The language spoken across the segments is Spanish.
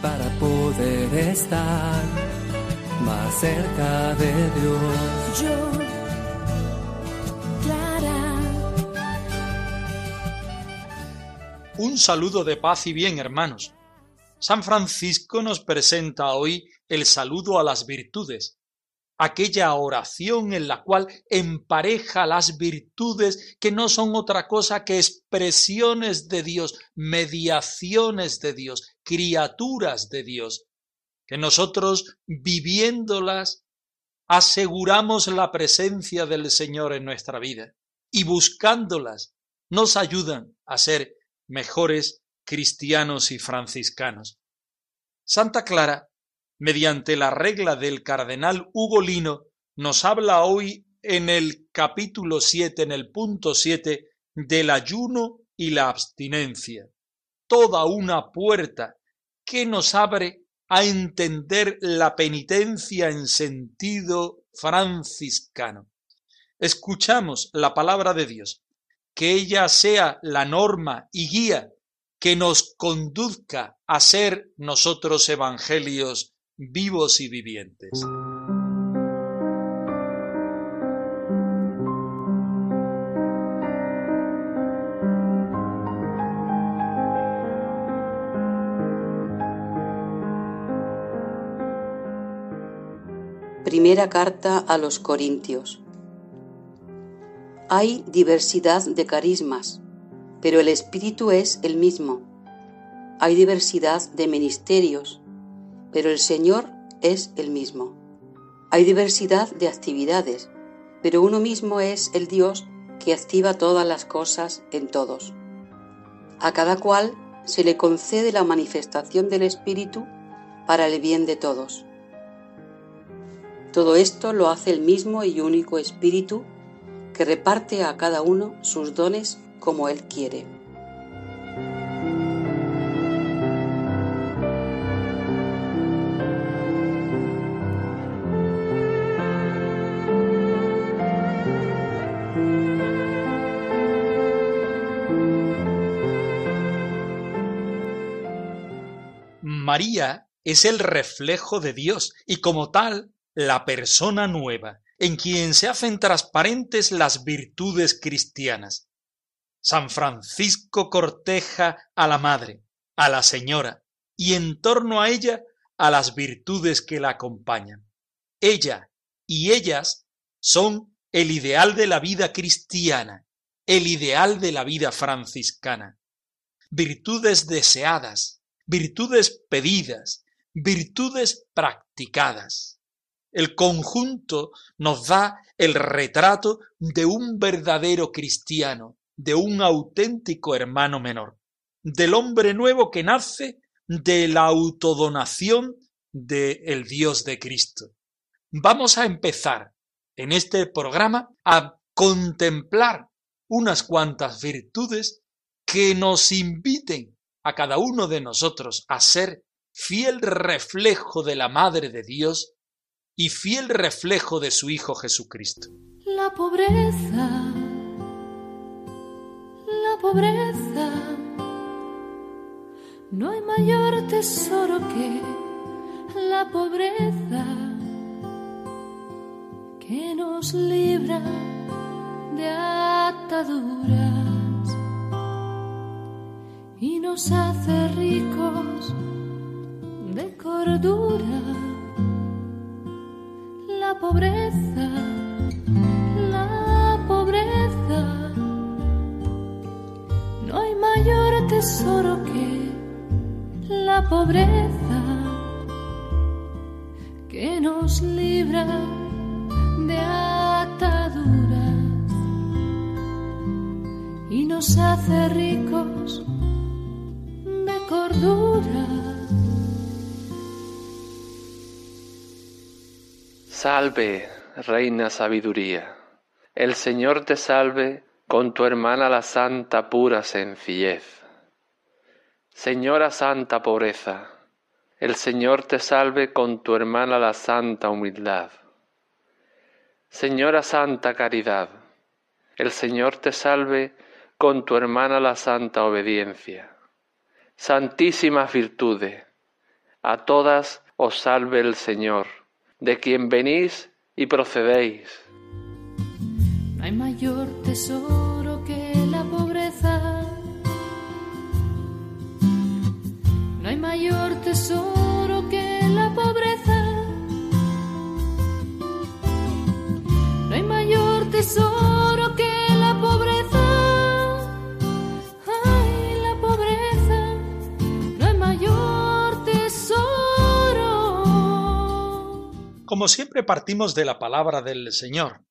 para poder estar más cerca de Dios. Yo, Clara. Un saludo de paz y bien, hermanos. San Francisco nos presenta hoy el saludo a las virtudes, aquella oración en la cual empareja las virtudes que no son otra cosa que expresiones de Dios, mediaciones de Dios, criaturas de Dios, que nosotros viviéndolas aseguramos la presencia del Señor en nuestra vida y buscándolas nos ayudan a ser mejores cristianos y franciscanos. Santa Clara, mediante la regla del cardenal Ugolino, nos habla hoy en el capítulo 7, en el punto 7, del ayuno y la abstinencia. Toda una puerta que nos abre a entender la penitencia en sentido franciscano. Escuchamos la palabra de Dios, que ella sea la norma y guía que nos conduzca a ser nosotros evangelios vivos y vivientes. Primera carta a los Corintios. Hay diversidad de carismas, pero el Espíritu es el mismo. Hay diversidad de ministerios, pero el Señor es el mismo. Hay diversidad de actividades, pero uno mismo es el Dios que activa todas las cosas en todos. A cada cual se le concede la manifestación del Espíritu para el bien de todos. Todo esto lo hace el mismo y único Espíritu que reparte a cada uno sus dones como Él quiere. María es el reflejo de Dios y como tal la persona nueva, en quien se hacen transparentes las virtudes cristianas. San Francisco corteja a la Madre, a la Señora, y en torno a ella a las virtudes que la acompañan. Ella y ellas son el ideal de la vida cristiana, el ideal de la vida franciscana. Virtudes deseadas, virtudes pedidas, virtudes practicadas. El conjunto nos da el retrato de un verdadero cristiano, de un auténtico hermano menor, del hombre nuevo que nace de la autodonación del el Dios de Cristo. Vamos a empezar en este programa a contemplar unas cuantas virtudes que nos inviten a cada uno de nosotros a ser fiel reflejo de la Madre de Dios y fiel reflejo de su Hijo Jesucristo. La pobreza, la pobreza, no hay mayor tesoro que la pobreza que nos libra de ataduras nos hace ricos de cordura. La pobreza, la pobreza, no hay mayor tesoro que la pobreza que nos libra de ataduras y nos hace ricos Salve, Reina Sabiduría. El Señor te salve con tu hermana la santa pura sencillez. Señora santa pobreza, el Señor te salve con tu hermana la santa humildad. Señora santa caridad, el Señor te salve con tu hermana la santa obediencia. Santísimas virtudes, a todas os salve el Señor, de quien venís y procedéis. No hay mayor tesoro que la pobreza. No hay mayor tesoro que la pobreza. No hay mayor tesoro Como siempre partimos de la palabra del Señor.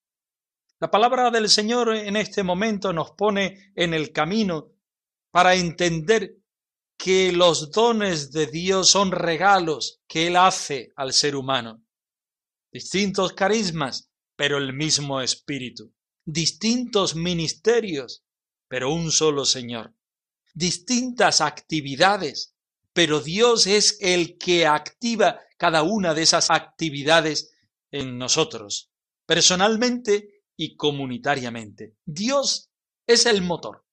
La palabra del Señor en este momento nos pone en el camino para entender que los dones de Dios son regalos que Él hace al ser humano. Distintos carismas, pero el mismo Espíritu. Distintos ministerios, pero un solo Señor. Distintas actividades, pero Dios es el que activa cada una de esas actividades en nosotros, personalmente y comunitariamente. Dios es el motor.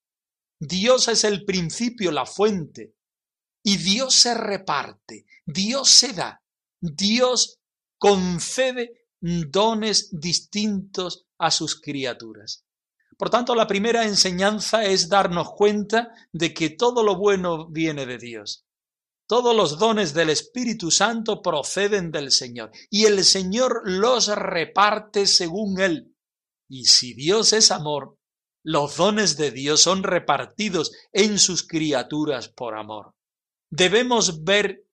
Dios es el principio, la fuente. Y Dios se reparte, Dios se da, Dios concede dones distintos a sus criaturas. Por tanto, la primera enseñanza es darnos cuenta de que todo lo bueno viene de Dios. Todos los dones del Espíritu Santo proceden del Señor y el Señor los reparte según Él. Y si Dios es amor, los dones de Dios son repartidos en sus criaturas por amor. Debemos ver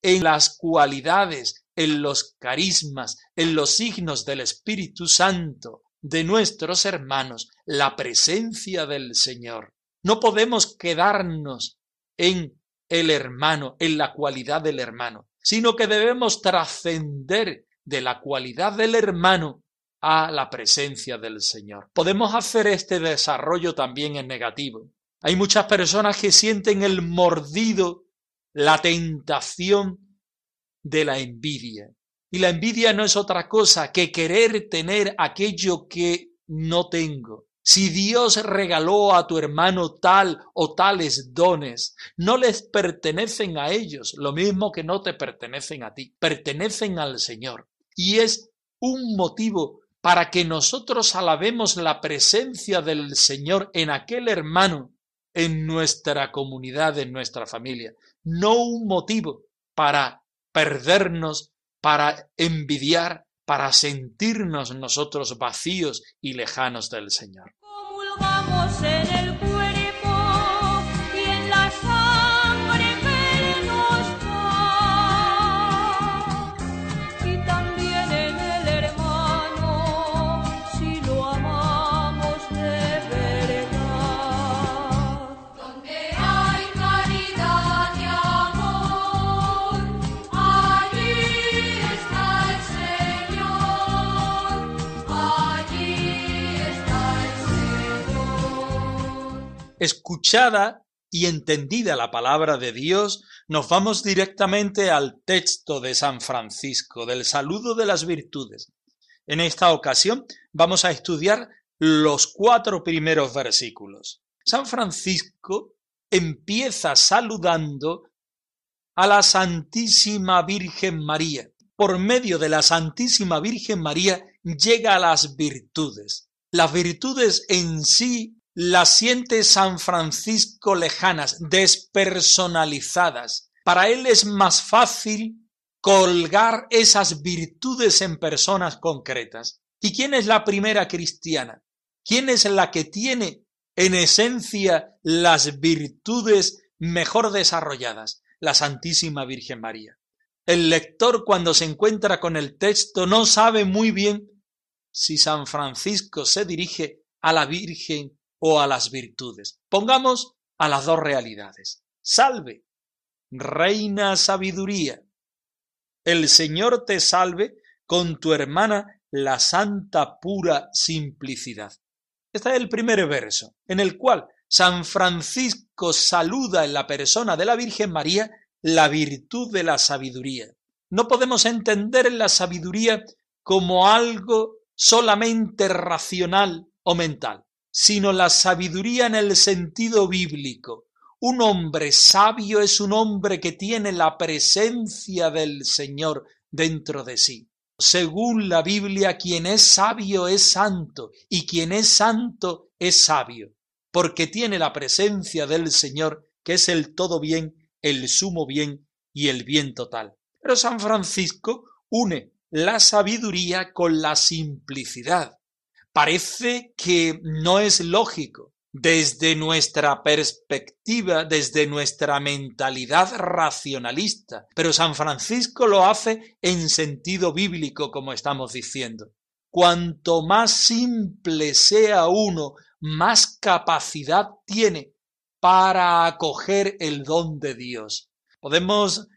en las cualidades, en los carismas, en los signos del Espíritu Santo de nuestros hermanos la presencia del Señor. No podemos quedarnos en el hermano, en la cualidad del hermano, sino que debemos trascender de la cualidad del hermano a la presencia del Señor. Podemos hacer este desarrollo también en negativo. Hay muchas personas que sienten el mordido, la tentación de la envidia. Y la envidia no es otra cosa que querer tener aquello que no tengo. Si Dios regaló a tu hermano tal o tales dones, no les pertenecen a ellos, lo mismo que no te pertenecen a ti, pertenecen al Señor. Y es un motivo para que nosotros alabemos la presencia del Señor en aquel hermano, en nuestra comunidad, en nuestra familia. No un motivo para perdernos, para envidiar, para sentirnos nosotros vacíos y lejanos del Señor. Escuchada y entendida la palabra de Dios, nos vamos directamente al texto de San Francisco, del saludo de las virtudes. En esta ocasión vamos a estudiar los cuatro primeros versículos. San Francisco empieza saludando a la Santísima Virgen María. Por medio de la Santísima Virgen María llega a las virtudes. Las virtudes en sí las siente San Francisco lejanas, despersonalizadas. Para él es más fácil colgar esas virtudes en personas concretas. ¿Y quién es la primera cristiana? ¿Quién es la que tiene en esencia las virtudes mejor desarrolladas? La Santísima Virgen María. El lector cuando se encuentra con el texto no sabe muy bien si San Francisco se dirige a la Virgen o a las virtudes. Pongamos a las dos realidades. Salve, reina sabiduría. El Señor te salve con tu hermana la santa pura simplicidad. Este es el primer verso, en el cual San Francisco saluda en la persona de la Virgen María la virtud de la sabiduría. No podemos entender la sabiduría como algo solamente racional o mental, sino la sabiduría en el sentido bíblico. Un hombre sabio es un hombre que tiene la presencia del Señor dentro de sí. Según la Biblia, quien es sabio es santo y quien es santo es sabio, porque tiene la presencia del Señor, que es el todo bien, el sumo bien y el bien total. Pero San Francisco une la sabiduría con la simplicidad. Parece que no es lógico desde nuestra perspectiva, desde nuestra mentalidad racionalista, pero San Francisco lo hace en sentido bíblico, como estamos diciendo. Cuanto más simple sea uno, más capacidad tiene para acoger el don de Dios. Podemos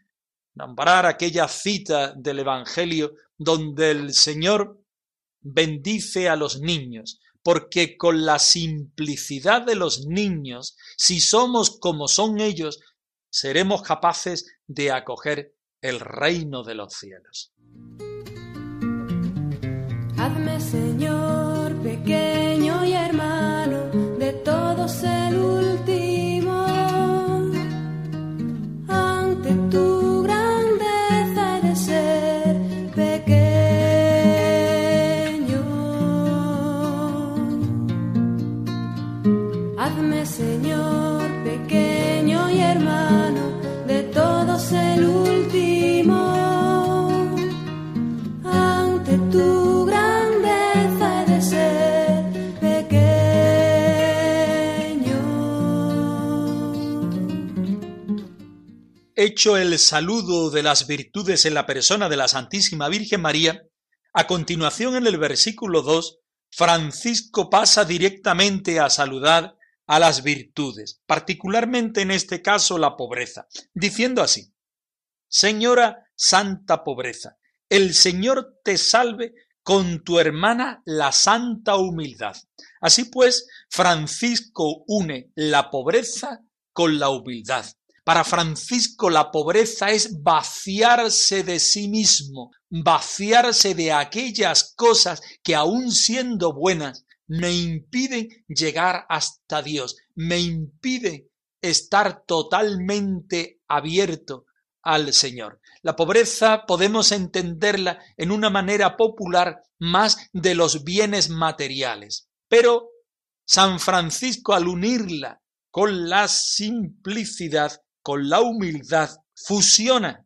nombrar aquella cita del Evangelio donde el Señor bendice a los niños, porque con la simplicidad de los niños, si somos como son ellos, seremos capaces de acoger el reino de los cielos. Hazme, Señor, pequeño Hecho el saludo de las virtudes en la persona de la Santísima Virgen María, a continuación en el versículo 2, Francisco pasa directamente a saludar a las virtudes, particularmente en este caso la pobreza, diciendo así, Señora Santa Pobreza, el Señor te salve con tu hermana la santa humildad. Así pues, Francisco une la pobreza con la humildad. Para Francisco la pobreza es vaciarse de sí mismo, vaciarse de aquellas cosas que aun siendo buenas me impiden llegar hasta Dios, me impiden estar totalmente abierto al Señor. La pobreza podemos entenderla en una manera popular más de los bienes materiales, pero San Francisco al unirla con la simplicidad, con la humildad, fusiona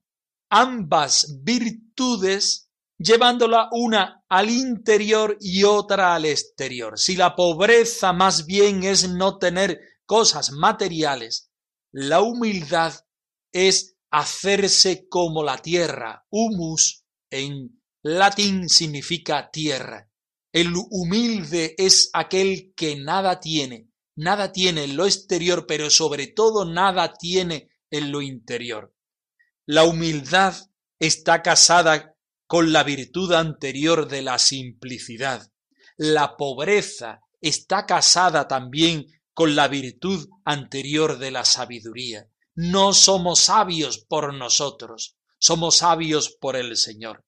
ambas virtudes llevándola una al interior y otra al exterior. Si la pobreza más bien es no tener cosas materiales, la humildad es hacerse como la tierra. Humus en latín significa tierra. El humilde es aquel que nada tiene, nada tiene en lo exterior, pero sobre todo nada tiene en lo interior. La humildad está casada con la virtud anterior de la simplicidad. La pobreza está casada también con la virtud anterior de la sabiduría. No somos sabios por nosotros, somos sabios por el Señor.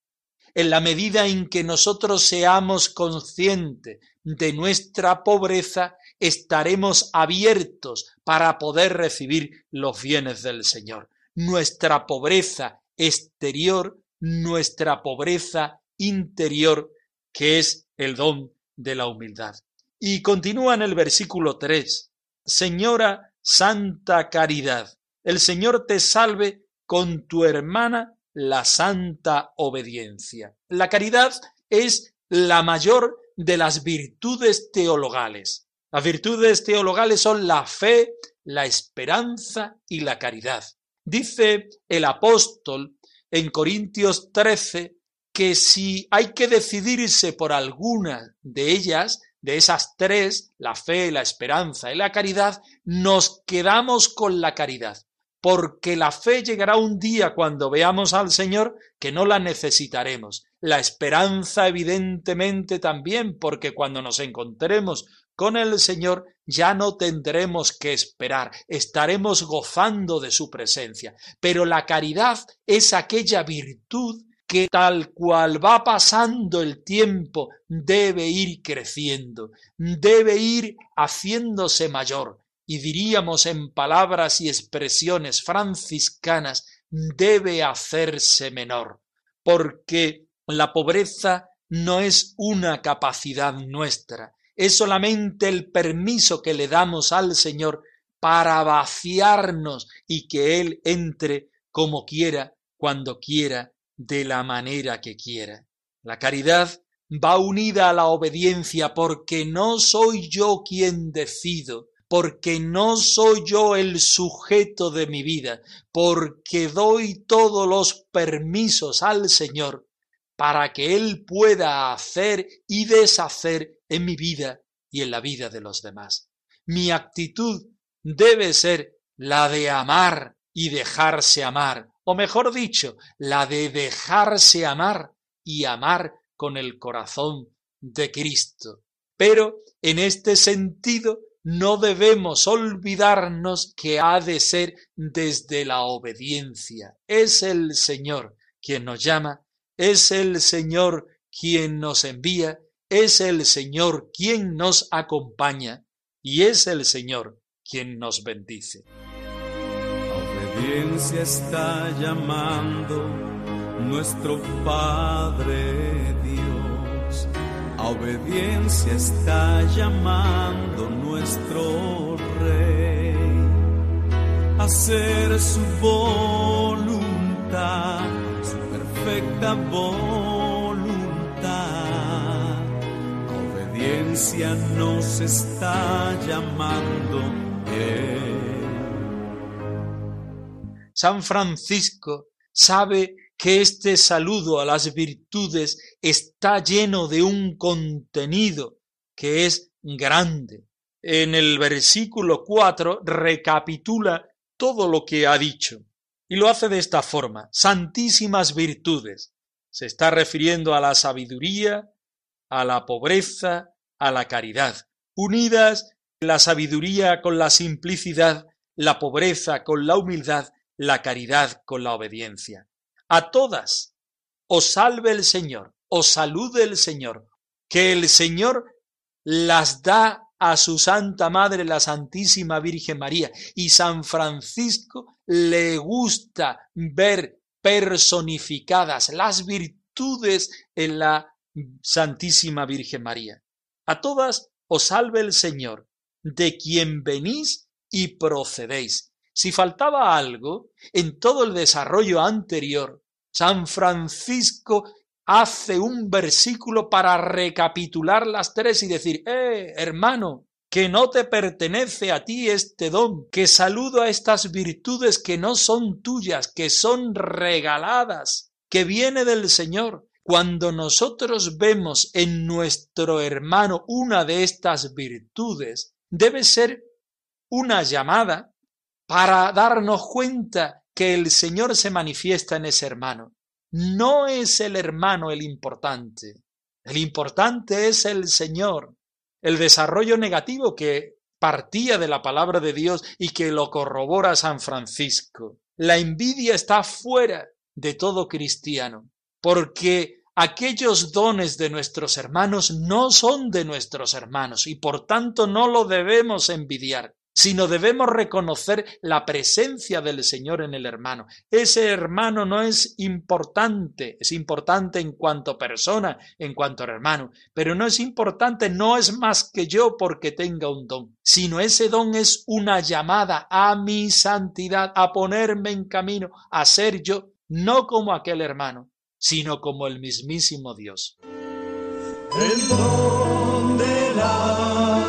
En la medida en que nosotros seamos conscientes de nuestra pobreza, estaremos abiertos para poder recibir los bienes del Señor. Nuestra pobreza exterior nuestra pobreza interior, que es el don de la humildad. Y continúa en el versículo 3, Señora Santa Caridad, el Señor te salve con tu hermana la santa obediencia. La caridad es la mayor de las virtudes teologales. Las virtudes teologales son la fe, la esperanza y la caridad. Dice el apóstol en Corintios 13 que si hay que decidirse por alguna de ellas, de esas tres, la fe, la esperanza y la caridad, nos quedamos con la caridad, porque la fe llegará un día cuando veamos al Señor que no la necesitaremos. La esperanza evidentemente también, porque cuando nos encontremos con el Señor ya no tendremos que esperar, estaremos gozando de su presencia. Pero la caridad es aquella virtud que tal cual va pasando el tiempo debe ir creciendo, debe ir haciéndose mayor, y diríamos en palabras y expresiones franciscanas, debe hacerse menor, porque la pobreza no es una capacidad nuestra, es solamente el permiso que le damos al Señor para vaciarnos y que Él entre como quiera, cuando quiera de la manera que quiera. La caridad va unida a la obediencia porque no soy yo quien decido, porque no soy yo el sujeto de mi vida, porque doy todos los permisos al Señor para que Él pueda hacer y deshacer en mi vida y en la vida de los demás. Mi actitud debe ser la de amar y dejarse amar, o mejor dicho, la de dejarse amar y amar con el corazón de Cristo. Pero en este sentido no debemos olvidarnos que ha de ser desde la obediencia. Es el Señor quien nos llama, es el Señor quien nos envía, es el Señor quien nos acompaña y es el Señor quien nos bendice obediencia está llamando nuestro Padre Dios. A obediencia está llamando nuestro Rey. Hacer su voluntad, perfecta voluntad. Obediencia nos está llamando. San Francisco sabe que este saludo a las virtudes está lleno de un contenido que es grande. En el versículo 4 recapitula todo lo que ha dicho y lo hace de esta forma, santísimas virtudes. Se está refiriendo a la sabiduría, a la pobreza, a la caridad, unidas la sabiduría con la simplicidad, la pobreza con la humildad la caridad con la obediencia. A todas os salve el Señor, os salude el Señor, que el Señor las da a su Santa Madre, la Santísima Virgen María, y San Francisco le gusta ver personificadas las virtudes en la Santísima Virgen María. A todas os salve el Señor, de quien venís y procedéis, si faltaba algo en todo el desarrollo anterior, San Francisco hace un versículo para recapitular las tres y decir, eh, hermano, que no te pertenece a ti este don, que saludo a estas virtudes que no son tuyas, que son regaladas, que viene del Señor. Cuando nosotros vemos en nuestro hermano una de estas virtudes, debe ser una llamada para darnos cuenta que el Señor se manifiesta en ese hermano. No es el hermano el importante, el importante es el Señor. El desarrollo negativo que partía de la palabra de Dios y que lo corrobora San Francisco. La envidia está fuera de todo cristiano, porque aquellos dones de nuestros hermanos no son de nuestros hermanos y por tanto no lo debemos envidiar sino debemos reconocer la presencia del Señor en el hermano. Ese hermano no es importante, es importante en cuanto persona, en cuanto hermano, pero no es importante, no es más que yo porque tenga un don, sino ese don es una llamada a mi santidad, a ponerme en camino, a ser yo, no como aquel hermano, sino como el mismísimo Dios. El don de la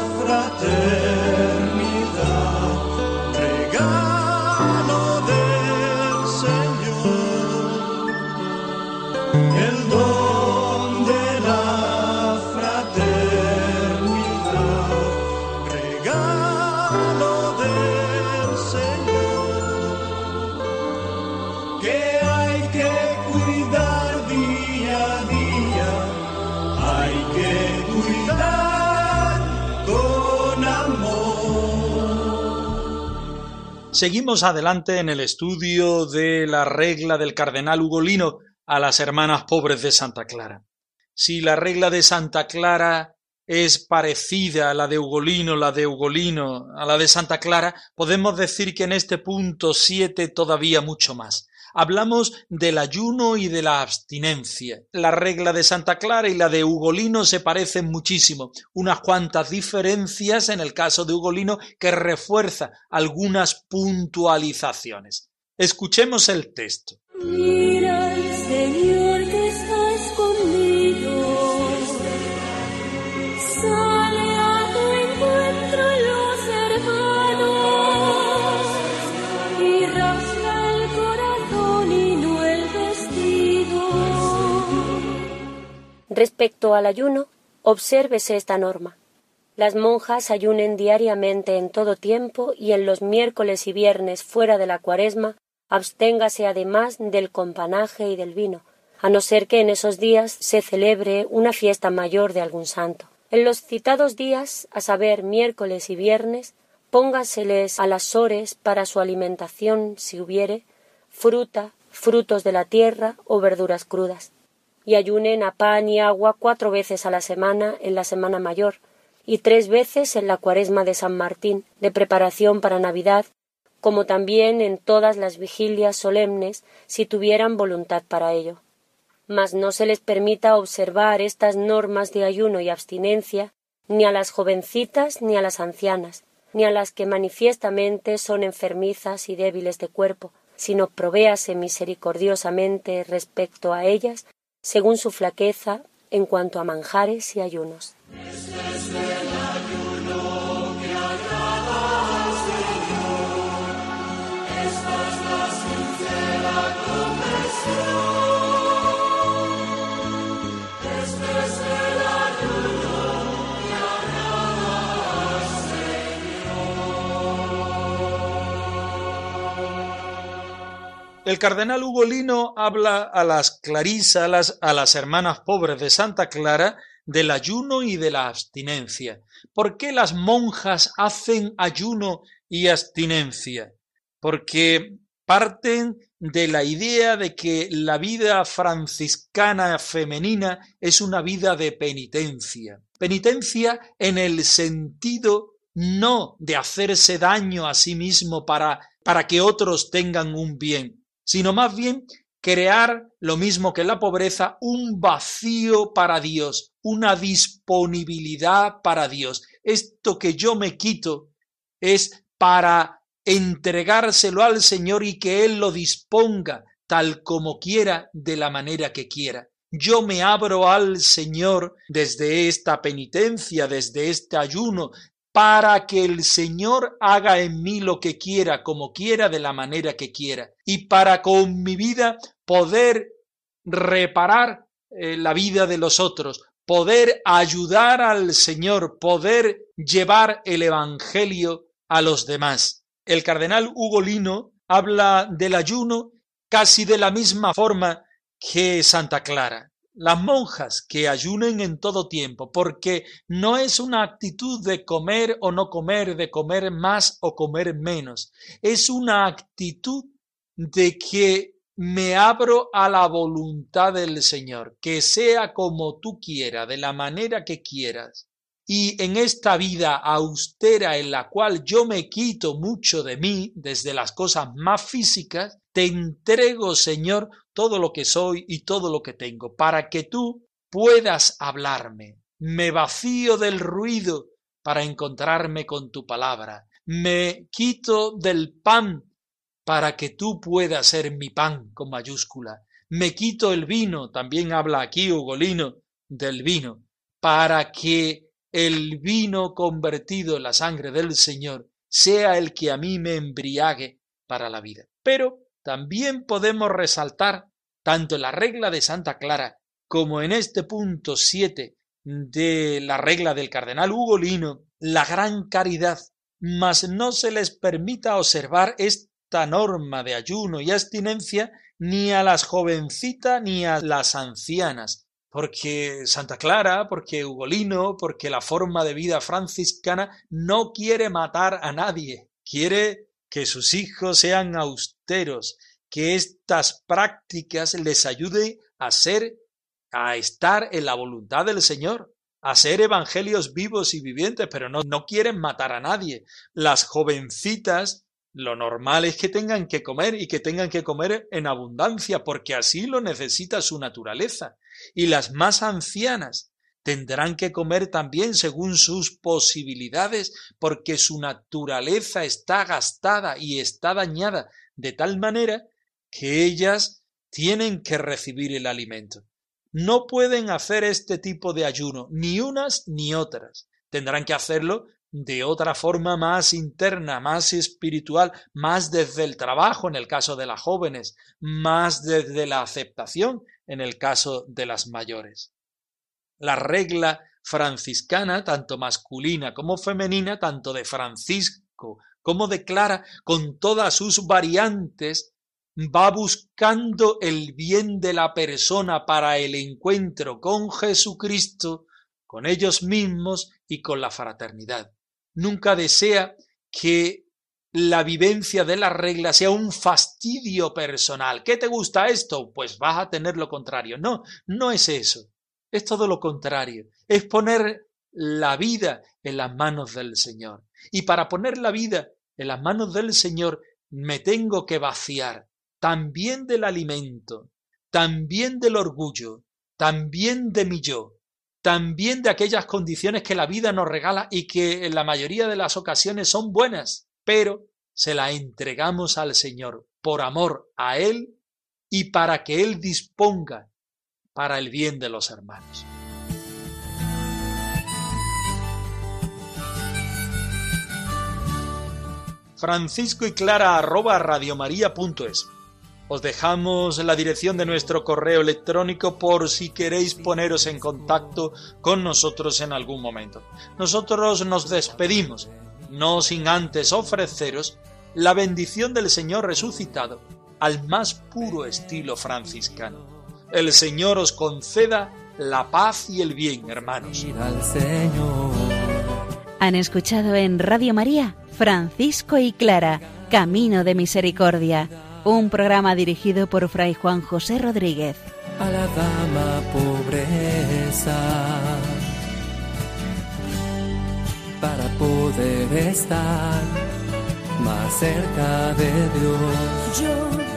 el don con amor. Seguimos adelante en el estudio de la regla del cardenal Ugolino a las hermanas pobres de Santa Clara. Si la regla de Santa Clara es parecida a la de Ugolino, la de Ugolino, a la de Santa Clara, podemos decir que en este punto siete todavía mucho más hablamos del ayuno y de la abstinencia. La regla de Santa Clara y la de Ugolino se parecen muchísimo, unas cuantas diferencias en el caso de Ugolino que refuerza algunas puntualizaciones. Escuchemos el texto. Respecto al ayuno, obsérvese esta norma. Las monjas ayunen diariamente en todo tiempo y en los miércoles y viernes fuera de la cuaresma absténgase además del companaje y del vino, a no ser que en esos días se celebre una fiesta mayor de algún santo. En los citados días, a saber miércoles y viernes, póngaseles a las sores para su alimentación, si hubiere, fruta, frutos de la tierra o verduras crudas y ayunen a pan y agua cuatro veces a la semana en la Semana Mayor y tres veces en la Cuaresma de San Martín, de preparación para Navidad, como también en todas las vigilias solemnes, si tuvieran voluntad para ello. Mas no se les permita observar estas normas de ayuno y abstinencia ni a las jovencitas ni a las ancianas, ni a las que manifiestamente son enfermizas y débiles de cuerpo, sino provéase misericordiosamente respecto a ellas según su flaqueza en cuanto a manjares y ayunos. El cardenal Ugolino habla a las clarisas, a las, hermanas pobres de Santa Clara, del ayuno y de la abstinencia. ¿Por qué las monjas hacen ayuno y abstinencia? Porque parten de la idea de que la vida franciscana femenina es una vida de penitencia. Penitencia en el sentido no de hacerse daño a sí mismo para, para que otros tengan un bien, sino más bien crear lo mismo que la pobreza, un vacío para Dios, una disponibilidad para Dios. Esto que yo me quito es para entregárselo al Señor y que Él lo disponga tal como quiera, de la manera que quiera. Yo me abro al Señor desde esta penitencia, desde este ayuno, para que el Señor haga en mí lo que quiera, como quiera, de la manera que quiera, y para con mi vida poder reparar eh, la vida de los otros, poder ayudar al Señor, poder llevar el Evangelio a los demás. El cardenal Ugolino habla del ayuno casi de la misma forma que Santa Clara las monjas que ayunen en todo tiempo, porque no es una actitud de comer o no comer, de comer más o comer menos, es una actitud de que me abro a la voluntad del Señor, que sea como tú quieras, de la manera que quieras. Y en esta vida austera en la cual yo me quito mucho de mí, desde las cosas más físicas, te entrego, Señor, todo lo que soy y todo lo que tengo, para que tú puedas hablarme. Me vacío del ruido para encontrarme con tu palabra. Me quito del pan para que tú puedas ser mi pan con mayúscula. Me quito el vino, también habla aquí Ugolino del vino, para que el vino convertido en la sangre del Señor sea el que a mí me embriague para la vida. Pero también podemos resaltar, tanto en la regla de Santa Clara como en este punto siete de la regla del cardenal Ugolino, la gran caridad, mas no se les permita observar esta norma de ayuno y abstinencia ni a las jovencitas ni a las ancianas, porque Santa Clara, porque Ugolino, porque la forma de vida franciscana no quiere matar a nadie, quiere que sus hijos sean austeros, que estas prácticas les ayuden a ser, a estar en la voluntad del Señor, a ser evangelios vivos y vivientes, pero no, no quieren matar a nadie. Las jovencitas lo normal es que tengan que comer y que tengan que comer en abundancia, porque así lo necesita su naturaleza. Y las más ancianas tendrán que comer también según sus posibilidades, porque su naturaleza está gastada y está dañada, de tal manera que ellas tienen que recibir el alimento. No pueden hacer este tipo de ayuno, ni unas ni otras. Tendrán que hacerlo de otra forma más interna, más espiritual, más desde el trabajo en el caso de las jóvenes, más desde la aceptación en el caso de las mayores. La regla franciscana, tanto masculina como femenina, tanto de Francisco como de Clara, con todas sus variantes, va buscando el bien de la persona para el encuentro con Jesucristo, con ellos mismos y con la fraternidad nunca desea que la vivencia de la regla sea un fastidio personal. ¿Qué te gusta esto? Pues vas a tener lo contrario. No, no es eso. Es todo lo contrario. Es poner la vida en las manos del Señor. Y para poner la vida en las manos del Señor me tengo que vaciar también del alimento, también del orgullo, también de mi yo, también de aquellas condiciones que la vida nos regala y que en la mayoría de las ocasiones son buenas, pero se la entregamos al Señor por amor a Él y para que Él disponga para el bien de los hermanos. Francisco y Clara arroba radiomaria.es os dejamos la dirección de nuestro correo electrónico por si queréis poneros en contacto con nosotros en algún momento. Nosotros nos despedimos, no sin antes ofreceros la bendición del Señor resucitado al más puro estilo franciscano. El Señor os conceda la paz y el bien, hermanos. Han escuchado en Radio María Francisco y Clara, Camino de Misericordia un programa dirigido por Fray Juan José Rodríguez. A la dama pobreza, para poder estar más cerca de Dios.